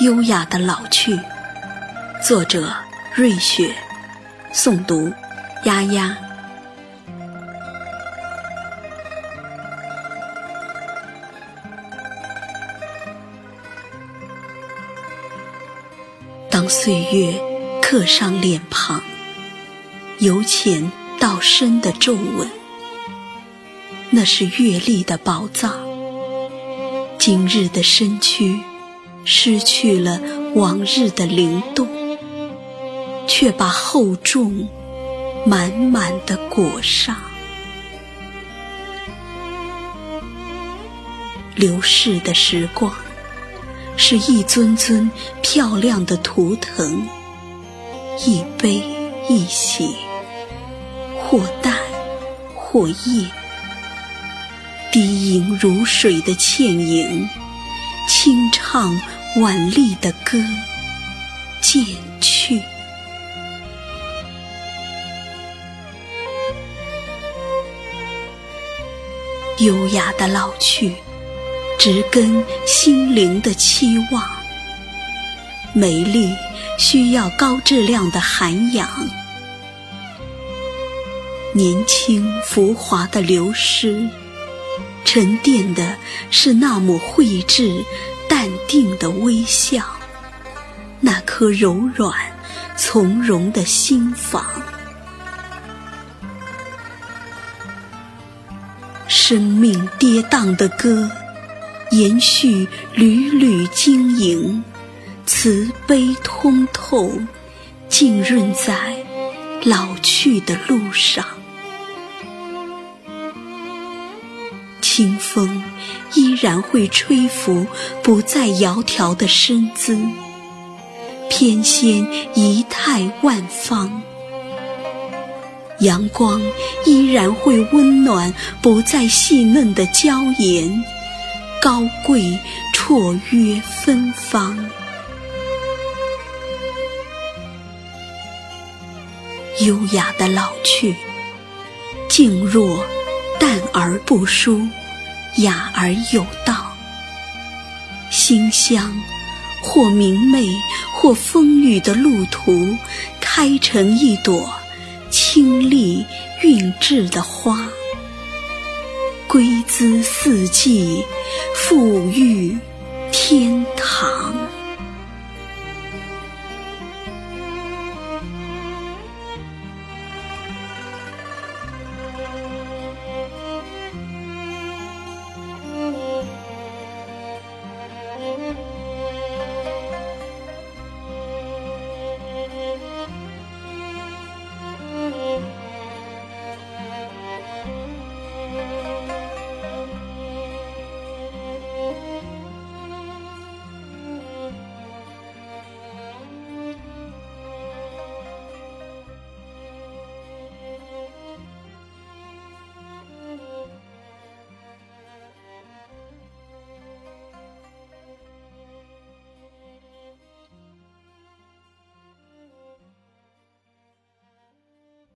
优雅的老去。作者：瑞雪，诵读：丫丫。当岁月刻上脸庞，由浅到深的皱纹，那是阅历的宝藏。今日的身躯失去了往日的灵动，却把厚重满满的裹上。流逝的时光，是一尊尊漂亮的图腾，一悲一喜，或淡或艳。低吟如水的倩影，轻唱婉丽的歌，渐去。优雅的老去，植根心灵的期望。美丽需要高质量的涵养，年轻浮华的流失。沉淀的是那抹慧智、定的微笑，那颗柔软从容的心房。生命跌宕的歌，延续缕缕晶莹，慈悲通透，浸润在老去的路上。清风依然会吹拂不再窈窕的身姿，翩跹仪态万方。阳光依然会温暖不再细嫩的娇颜，高贵绰约芬芳。优雅的老去，静若淡而不疏。雅而有道，馨香或明媚或风雨的路途，开成一朵清丽韵致的花，归姿四季，馥郁天堂。